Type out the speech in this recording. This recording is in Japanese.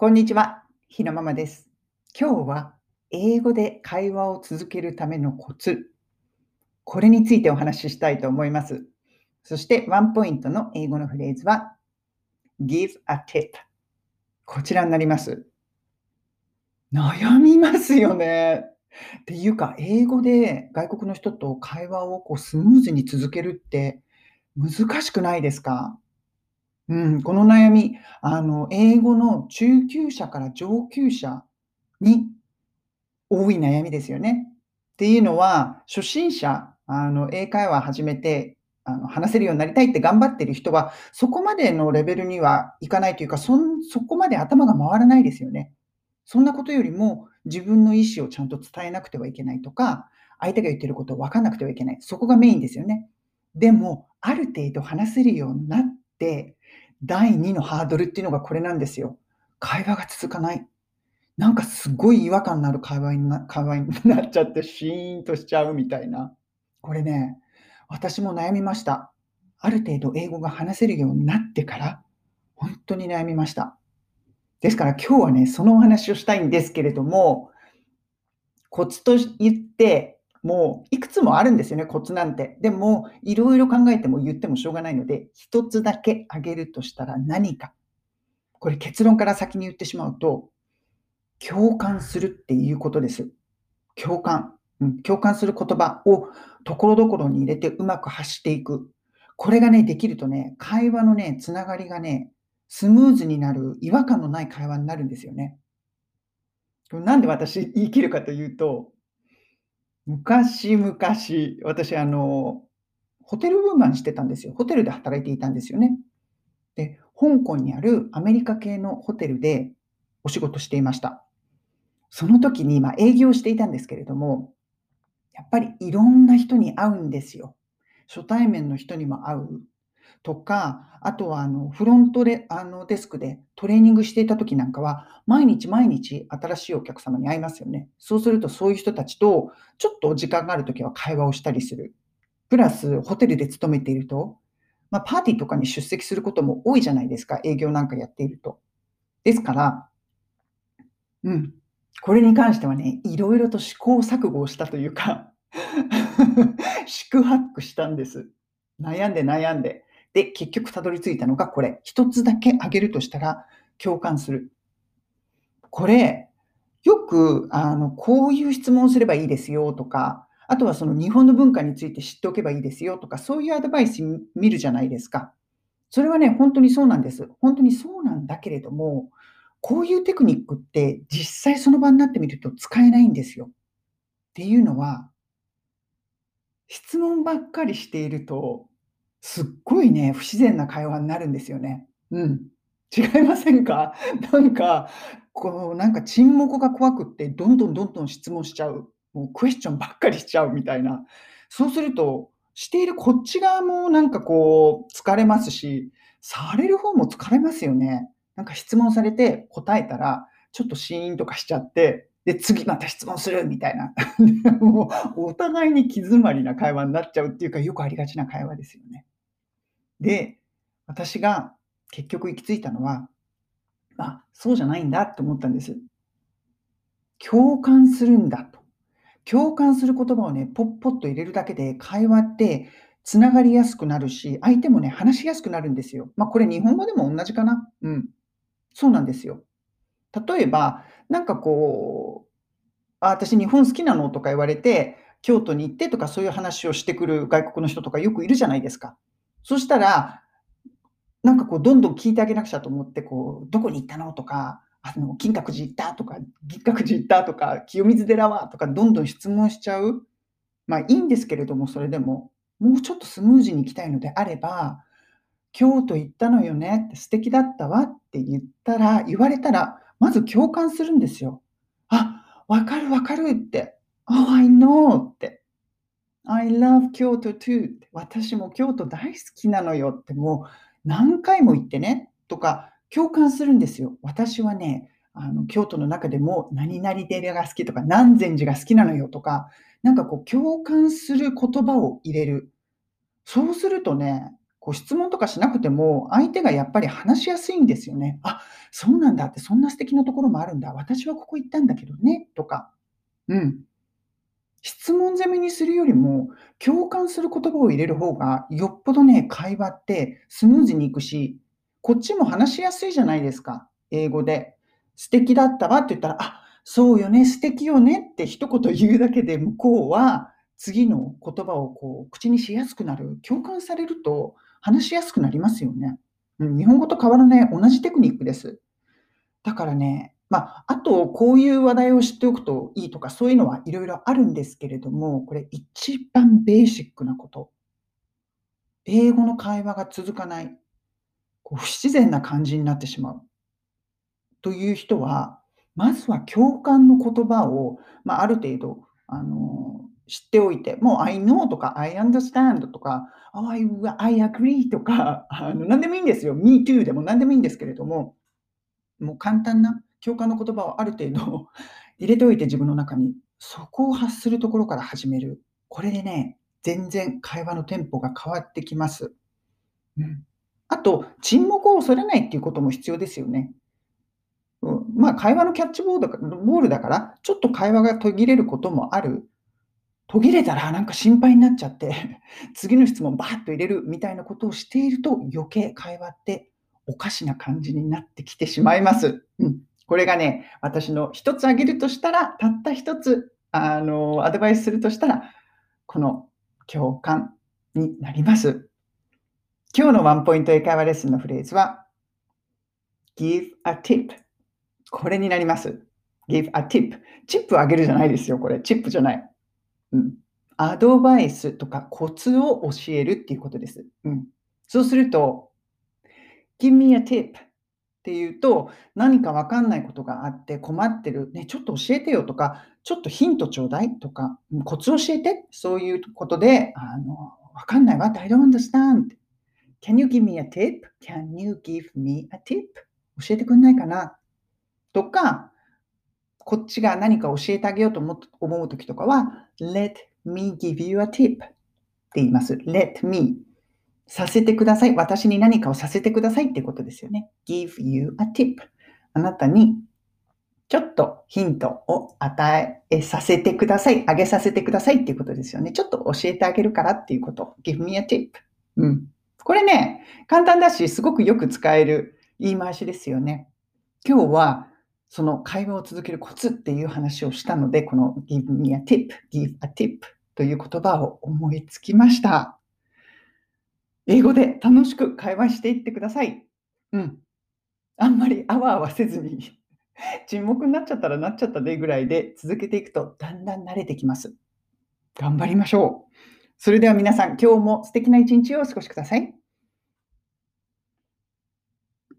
こんにちは、ひなママです。今日は英語で会話を続けるためのコツ、これについてお話ししたいと思います。そしてワンポイントの英語のフレーズは give a tip こちらになります。悩みますよね。っていうか、英語で外国の人と会話をこうスムーズに続けるって難しくないですか？うん、この悩み、あの、英語の中級者から上級者に多い悩みですよね。っていうのは、初心者、あの、英会話始めて、あの、話せるようになりたいって頑張ってる人は、そこまでのレベルにはいかないというか、そんそこまで頭が回らないですよね。そんなことよりも、自分の意思をちゃんと伝えなくてはいけないとか、相手が言ってることを分かんなくてはいけない。そこがメインですよね。でも、ある程度話せるようになって、第2のハードルっていうのがこれなんですよ。会話が続かない。なんかすごい違和感のある会話にな会話になっちゃってシーンとしちゃうみたいな。これね、私も悩みました。ある程度英語が話せるようになってから、本当に悩みました。ですから今日はね、そのお話をしたいんですけれども、コツと言って、もういくつもあるんですよね、コツなんて。でも、いろいろ考えても言ってもしょうがないので、一つだけ挙げるとしたら何か。これ結論から先に言ってしまうと、共感するっていうことです。共感。うん、共感する言葉をところどころに入れてうまく発していく。これがね、できるとね、会話のね、つながりがね、スムーズになる、違和感のない会話になるんですよね。なんで私言い切るかというと、昔々、私、あの、ホテルウーマンしてたんですよ。ホテルで働いていたんですよね。で、香港にあるアメリカ系のホテルでお仕事していました。その時に、まあ、営業していたんですけれども、やっぱりいろんな人に会うんですよ。初対面の人にも会う。とか、あとはあのフロントであのデスクでトレーニングしていた時なんかは、毎日毎日新しいお客様に会いますよね。そうするとそういう人たちとちょっと時間がある時は会話をしたりする。プラスホテルで勤めていると、まあ、パーティーとかに出席することも多いじゃないですか。営業なんかやっていると。ですから、うん。これに関してはね、いろいろと試行錯誤をしたというか 四苦八苦したんです。悩んで悩んで。で、結局たどり着いたのがこれ。一つだけ挙げるとしたら、共感する。これ、よく、あの、こういう質問すればいいですよとか、あとはその日本の文化について知っておけばいいですよとか、そういうアドバイス見るじゃないですか。それはね、本当にそうなんです。本当にそうなんだけれども、こういうテクニックって実際その場になってみると使えないんですよ。っていうのは、質問ばっかりしていると、すっごいね、不自然な会話になるんですよね。うん。違いませんか？なんか、こう、なんか沈黙が怖くって、どんどんどんどん質問しちゃう。もうクエスチョンばっかりしちゃうみたいな。そうすると、しているこっち側もなんかこう疲れますし、される方も疲れますよね。なんか質問されて答えたら、ちょっとシーンとかしちゃって、で、次また質問するみたいな。もうお互いに気詰まりな会話になっちゃうっていうか、よくありがちな会話ですよね。で、私が結局行き着いたのは、あ、そうじゃないんだって思ったんです。共感するんだと。共感する言葉をね、ポッポッと入れるだけで会話ってつながりやすくなるし、相手もね、話しやすくなるんですよ。まあ、これ日本語でも同じかな。うん。そうなんですよ。例えば、なんかこう、あ、私日本好きなのとか言われて、京都に行ってとかそういう話をしてくる外国の人とかよくいるじゃないですか。そしたら、なんかこう、どんどん聞いてあげなくちゃと思って、こう、どこに行ったのとか、あの、金閣寺行ったとか、銀閣寺行ったとか、清水寺はとか、どんどん質問しちゃう。まあいいんですけれども、それでも、もうちょっとスムーズに行きたいのであれば、京都行ったのよねって素敵だったわって言ったら、言われたら、まず共感するんですよ。あ、わかるわかるって。Oh, I know って。I love Kyoto too 私も京都大好きなのよってもう何回も言ってねとか共感するんですよ。私はね、あの京都の中でも何々寺が好きとか南禅寺が好きなのよとか、なんかこう共感する言葉を入れる。そうするとね、こう質問とかしなくても、相手がやっぱり話しやすいんですよね。あ、そうなんだって、そんな素敵なところもあるんだ。私はここ行ったんだけどね、とか。うん。質問攻めにするよりも、共感する言葉を入れる方が、よっぽどね、会話ってスムーズにいくし、こっちも話しやすいじゃないですか。英語で。素敵だったわって言ったら、あ、そうよね、素敵よねって一言言うだけで向こうは次の言葉をこう口にしやすくなる。共感されると話しやすくなりますよね。うん、日本語と変わらない同じテクニックです。だからね、まあ、あと、こういう話題を知っておくといいとか、そういうのはいろいろあるんですけれども、これ一番ベーシックなこと。英語の会話が続かない。こう不自然な感じになってしまう。という人は、まずは共感の言葉を、まあ、ある程度、あの、知っておいて、もう I know とか I understand とか、oh, I, I agree とか、あの何でもいいんですよ。me too でも何でもいいんですけれども、もう簡単な共感の言葉をある程度 入れておいて自分の中に、そこを発するところから始める。これでね、全然会話のテンポが変わってきます。うん、あと、沈黙を恐れないっていうことも必要ですよね。うん、まあ、会話のキャッチボールボールだから、ちょっと会話が途切れることもある。途切れたらなんか心配になっちゃって、次の質問バーッと入れるみたいなことをしていると余計会話っておかしな感じになってきてしまいます。うん、これがね、私の一つ挙げるとしたら、たった一つあのアドバイスするとしたら、この共感になります。今日のワンポイント英会話レッスンのフレーズは、give a tip これになります。give a tip。チップをあげるじゃないですよ、これ。チップじゃない。うん。アドバイスとかコツを教えるっていうことです。うん。そうすると、give me a tip っていうと、何かわかんないことがあって困ってる。ね、ちょっと教えてよとか、ちょっとヒントちょうだいとか、コツ教えて。そういうことで、あの、わかんないわ。I don't understand. Can you give me a tip? Can you give me a tip? 教えてくんないかなとか、こっちが何か教えてあげようと思うときとかは、let me give you a tip って言います。let me させてください。私に何かをさせてくださいってことですよね。give you a tip あなたにちょっとヒントを与えさせてください。あげさせてくださいっていうことですよね。ちょっと教えてあげるからっていうこと。give me a tip。うん。これね、簡単だし、すごくよく使える言い回しですよね。今日はその会話を続けるコツっていう話をしたので、この give me a tip, give a tip という言葉を思いつきました。英語で楽しく会話していってください。うん。あんまりあわあわせずに 沈黙になっちゃったらなっちゃったでぐらいで続けていくとだんだん慣れてきます。頑張りましょう。それでは皆さん、今日も素敵な一日をお過ごしください。